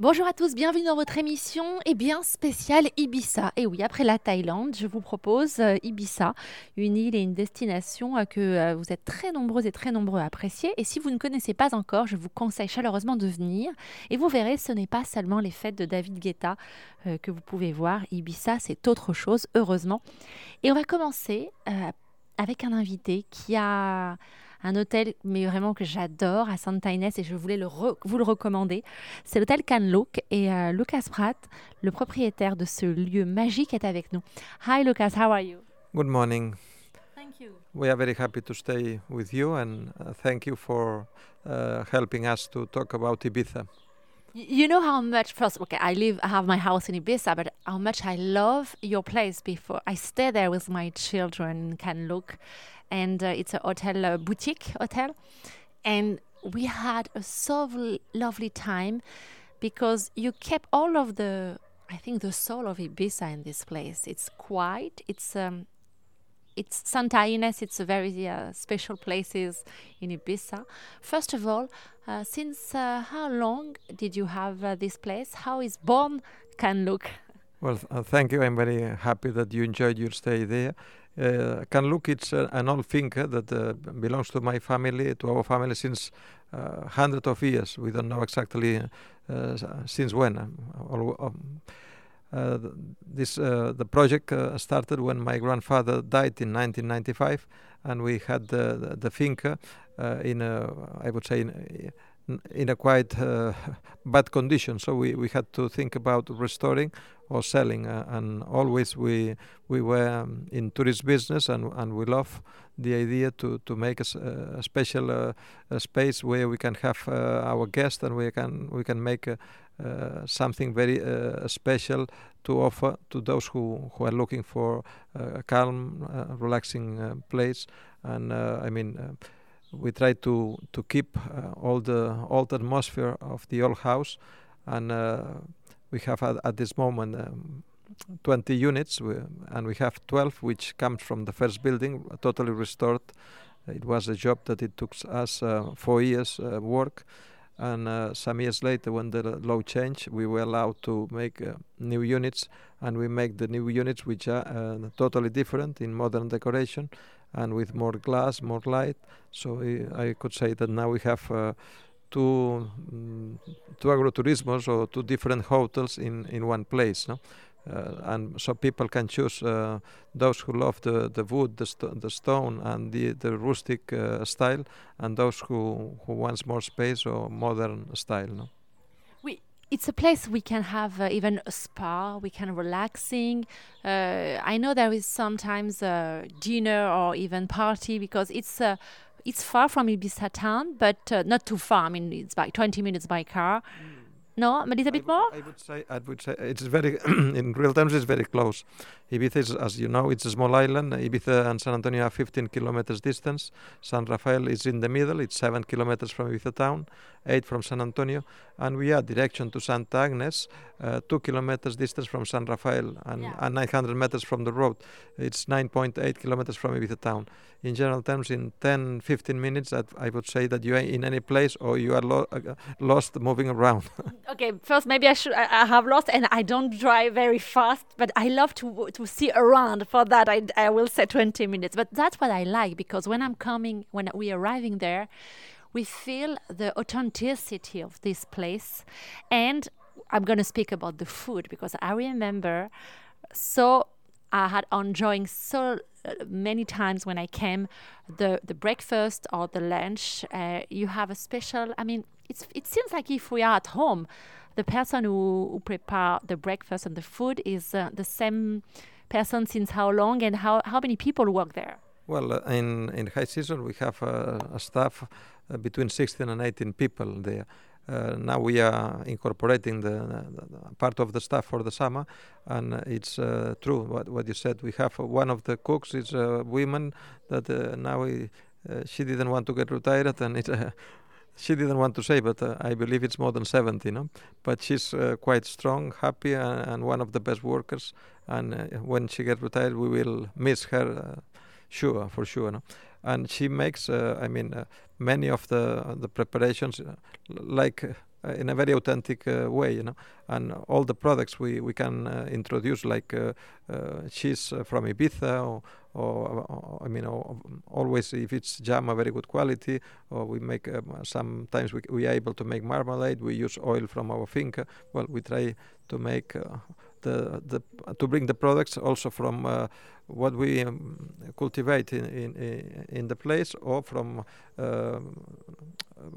Bonjour à tous, bienvenue dans votre émission et bien spéciale Ibiza. Et oui, après la Thaïlande, je vous propose euh, Ibiza, une île et une destination euh, que euh, vous êtes très nombreux et très nombreux à apprécier. Et si vous ne connaissez pas encore, je vous conseille chaleureusement de venir. Et vous verrez, ce n'est pas seulement les fêtes de David Guetta que vous pouvez voir. Ibiza, c'est autre chose, heureusement. Et on va commencer avec un invité qui a un hôtel mais vraiment que j'adore à Santa Inés et je voulais le vous le recommander. C'est l'hôtel Canlook et euh, Lucas Pratt, le propriétaire de ce lieu magique, est avec nous. Hi Lucas, how are you? Good morning. Thank you. We are very happy to stay with you and uh, thank you for uh, helping us to talk about Ibiza. You know how much first okay, I live I have my house in Ibiza, but how much I love your place before I stay there with my children can look and uh, it's a hotel uh, boutique hotel and we had a so lovely time because you kept all of the I think the soul of Ibiza in this place. It's quiet. It's um, it's Santa Ines. It's a very uh, special places in Ibiza. First of all, uh, since uh, how long did you have uh, this place? How is born Can Lluc? Well, th- thank you. I'm very happy that you enjoyed your stay there. Uh, Can Lluc it's uh, an old finca that uh, belongs to my family, to our family since uh, hundreds of years. We don't know exactly uh, since when. Um, um uh, this the project started when my grandfather died in 1995, and we had the the, the in a, I would say in, in a quite bad condition. So we, we had to think about restoring or selling. Uh, and always we we were um, in tourist business, and and we love the idea to to make a, a special uh, a space where we can have uh, our guests and we can we can make uh, something very uh, special to offer to those who who are looking for a calm, relaxing place. And I mean we try to to keep uh, all the old atmosphere of the old house and uh, we have at, at this moment um, 20 units we, and we have 12 which comes from the first building totally restored. It was a job that it took us uh, four years uh, work. And uh, some years later when the law changed we were allowed to make uh, new units. And we make the new units which are uh, totally different in modern decoration and with more glass more light. So I, I could say that now we have two um, two agrotourismos or two different hotels in in one place no? Uh, and so people can choose uh, those who love the the wood the, the stone and the the rustic uh, style and those who who wants more space or modern style no? We it's a place we can have uh, even a spa we can relaxing. Uh, i know there is sometimes a dinner or even party because it's a it's far from Ibiza town, but uh, not too far. I mean, it's about 20 minutes by car. Mm. No, a little bit more. I would say I would say it's very in real terms it's very close. Ibiza is, as you know, it's a small island. Ibiza and San Antonio are 15 kilometers distance. San Rafael is in the middle. It's seven kilometers from Ibiza town, eight from San Antonio, and we are direction to Santa Agnes, uh, two kilometers distance from San Rafael, and, yeah. and 900 meters from the road. It's 9.8 kilometers from Ibiza town. In general terms, in 10, 15 minutes, I would say that you are in any place or you are lo uh, lost moving around. okay, first maybe I should I, I, have lost, and I don't drive very fast, but I love to to see around. For that, I I will say 20 minutes, but that's what I like because when I'm coming, when we arriving there we feel the authenticity of this place. And I'm going to speak about the food because I remember so I had enjoying so uh, many times when I came the the breakfast or the lunch. Uh, you have a special. I mean, it's it seems like if we are at home, the person who, who prepare the breakfast and the food is uh, the same person since how long and how how many people work there. Well, uh, in in high season we have uh, a staff uh, between 16 and 18 people there. Uh, now we are incorporating the, the, part of the staff for the summer, and it's uh, true what, what you said. We have one of the cooks is a woman that now we, she didn't want to get retired, and it, she didn't want to say, but uh, I believe it's more than 70, no? But she's uh, quite strong, happy, and, and, one of the best workers. And uh, when she gets retired, we will miss her, sure, for sure, no? And she makes, I mean, many of the the preparations, like uh, in a very authentic uh, way, you know. And all the products we we can uh, introduce, like uh, uh, cheese from Ibiza, or, or, or I mean, or, always if it's jam, a very good quality. Or we make um, sometimes we we are able to make marmalade. We use oil from our finca. Well, we try to make the the to bring the products also from uh, what we um, cultivate in, in in the place or from uh,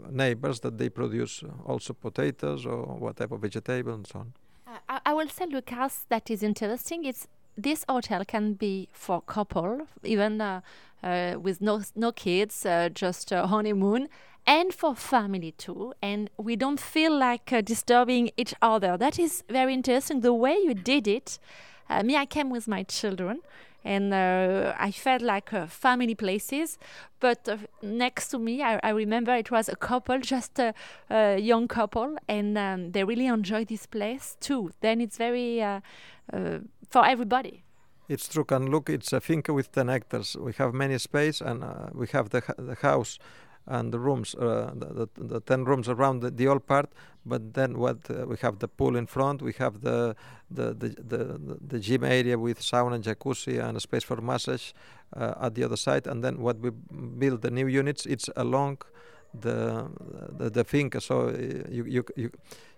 neighbors that they produce also potatoes or whatever vegetable and so on. Uh, I, will say, Lucas, that is interesting. It's this hotel can be for couple, even uh, uh, with no no kids, uh, just a honeymoon, and for family too. And we don't feel like uh, disturbing each other. That is very interesting. The way you did it. Uh, me, I came with my children, and uh, I felt like uh, family places. But uh, next to me, I, I, remember it was a couple, just a, a young couple, and um, they really enjoy this place too. Then it's very uh, uh, for everybody. It's true. And look, it's a finca with 10 hectares. We have many space, and uh, we have the, the house and the rooms, uh, the, the, the, 10 rooms around the, the old part. But then what uh, we have the pool in front, we have the the, the, the, the, gym area with sauna and jacuzzi and a space for massage uh, at the other side. And then what we build the new units, it's along the the, the finca. So uh, you, you, you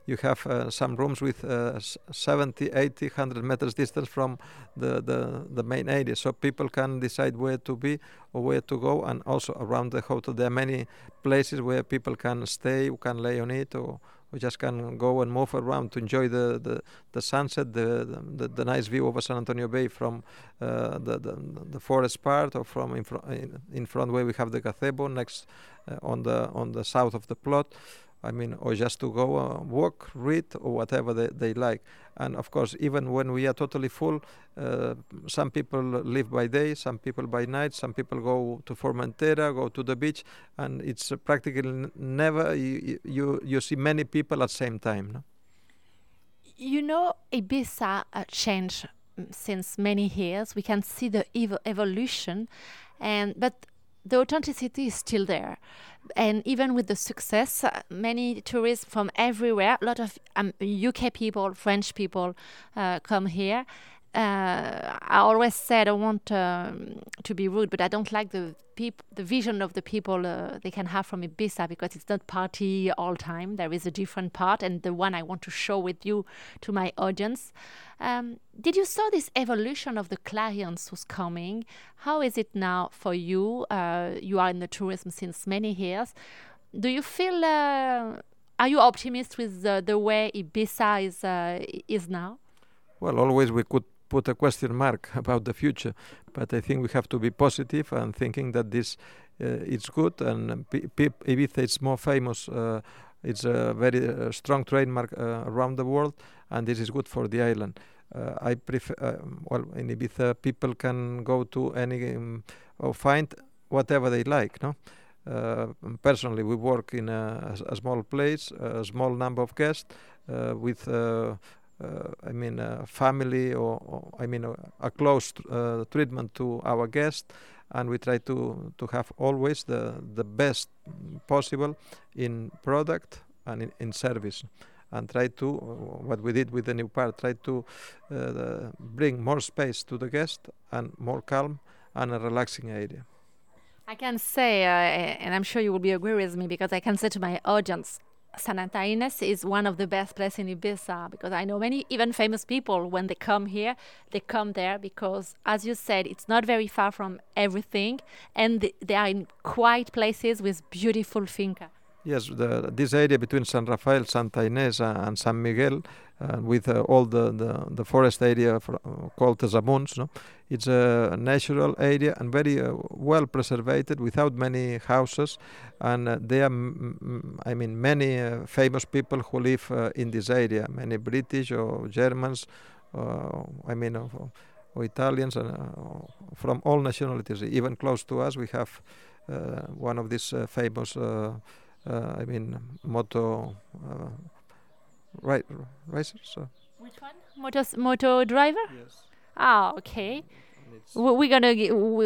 you have uh, some rooms with uh, 70, 80, 100 meters distance from the, the, the main area. So people can decide where to be or where to go. And also around the hotel, there are many places where people can stay, can lay on it, or, or just can go and move around to enjoy the, the, the sunset, the, the, the nice view over San Antonio Bay from uh, the, the, the forest part or from in, fr- in, front where we have the gazebo next uh, on the on the south of the plot. I mean, or just to go uh, walk, read, or whatever they, they like. And of course, even when we are totally full, uh, some people live by day, some people by night, some people go to Formentera, go to the beach, and it's uh, practically never you, you, you see many people at the same time. No? You know, Ibiza uh, changed mm, since many years. We can see the ev- evolution, and but the authenticity is still there. And even with the success, uh, many tourists from everywhere, a lot of um, UK people, French people uh, come here uh, I always said I want um, to be rude, but I don't like the peop- the vision of the people uh, they can have from Ibiza because it's not party all time. There is a different part, and the one I want to show with you to my audience. Um, did you saw this evolution of the clients who's coming? How is it now for you? Uh, you are in the tourism since many years. Do you feel? Uh, are you optimist with the, the way Ibiza is uh, is now? Well, always we could put a question mark about the future. But I think we have to be positive and thinking that this uh, is good and Ibiza is more famous. Uh, it's a very uh, strong trademark uh, around the world, and this is good for the island. Uh, I prefer uh, well in Ibiza people can go to any um, or find whatever they like. No. personally, we work in a, a, small place, a small number of guests, with uh, I mean, uh, family or, or, I mean, uh, a close treatment to our guests, and we try to to have always the the best possible in product and in, in service and try to what we did with the new part try to uh, bring more space to the guest and more calm and a relaxing area i can say uh, and i'm sure you will be agree with me because i can say to my audience Santa Inés is one of the best places in Ibiza because I know many even famous people when they come here they come there because as you said it's not very far from everything and they are in quiet places with beautiful finca. Yes, the, this area between San Rafael, Santa uh, and San Miguel, uh, with uh, all the, the, the, forest area for, uh, called Tesamuns, no? it's a natural area and very uh, well preserved without many houses. And uh, there are, I mean, many famous people who live in this area, many British or Germans, I mean, or, Italians, from all nationalities. Even close to us, we have one of these famous uh, I mean, moto right racers. Which one? Moto moto driver? Yes. Ah, okay. we- we're gonna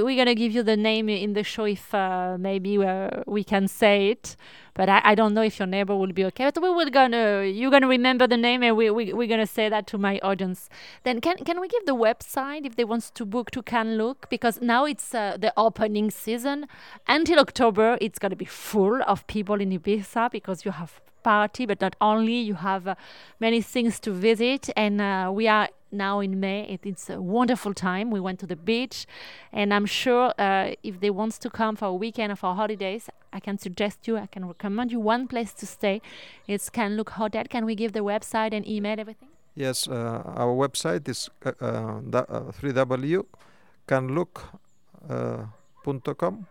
we're gonna give you the name in the show if uh, maybe uh, we can say it. But I, I don't know if your neighbor will be okay. But we will gonna you're gonna remember the name and we, we we're gonna say that to my audience. Then can can we give the website if they want to book to Can Lluc because now it's uh, the opening season until October. It's gonna be full of people in Ibiza because you have party, but not only you have uh, many things to visit and uh, we are now in May. It, it's a wonderful time. We went to the beach, and I'm sure uh, if they want to come for a weekend or for holidays, I can suggest you. I can recommend you one place to stay. It's Can Lluc Hotel. Can we give the website and email everything? Yes, uh, our website is uh, uh, da- uh, 3w.canlluc.com,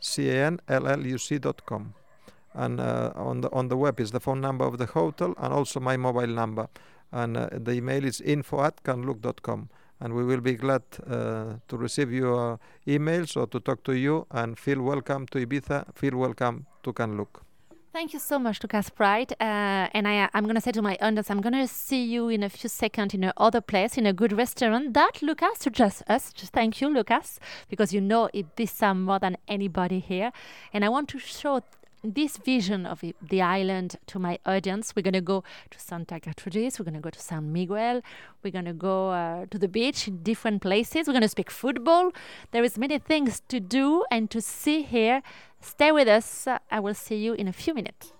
C-A-N-L-L-U-C.com. And uh, on the on the web is the phone number of the hotel and also my mobile number. And uh, the email is info at canlluc.com. And we will be glad uh, to receive your emails or to talk to you and feel welcome to Ibiza, feel welcome to canlluc Thank you so much, Lucas Pratt. Uh, and I, I'm going to say to my audience, I'm going to see you in a few seconds in another place, in a good restaurant that Lucas suggests us. Just thank you, Lucas, because you know Ibiza more than anybody here. And I want to show this vision of the island to my audience. We're going to go to Santa Gertrudis, we're going to go to San Miguel, we're going to go uh, to the beach in different places, we're going to speak football. There is many things to do and to see here. Stay with us. I will see you in a few minutes.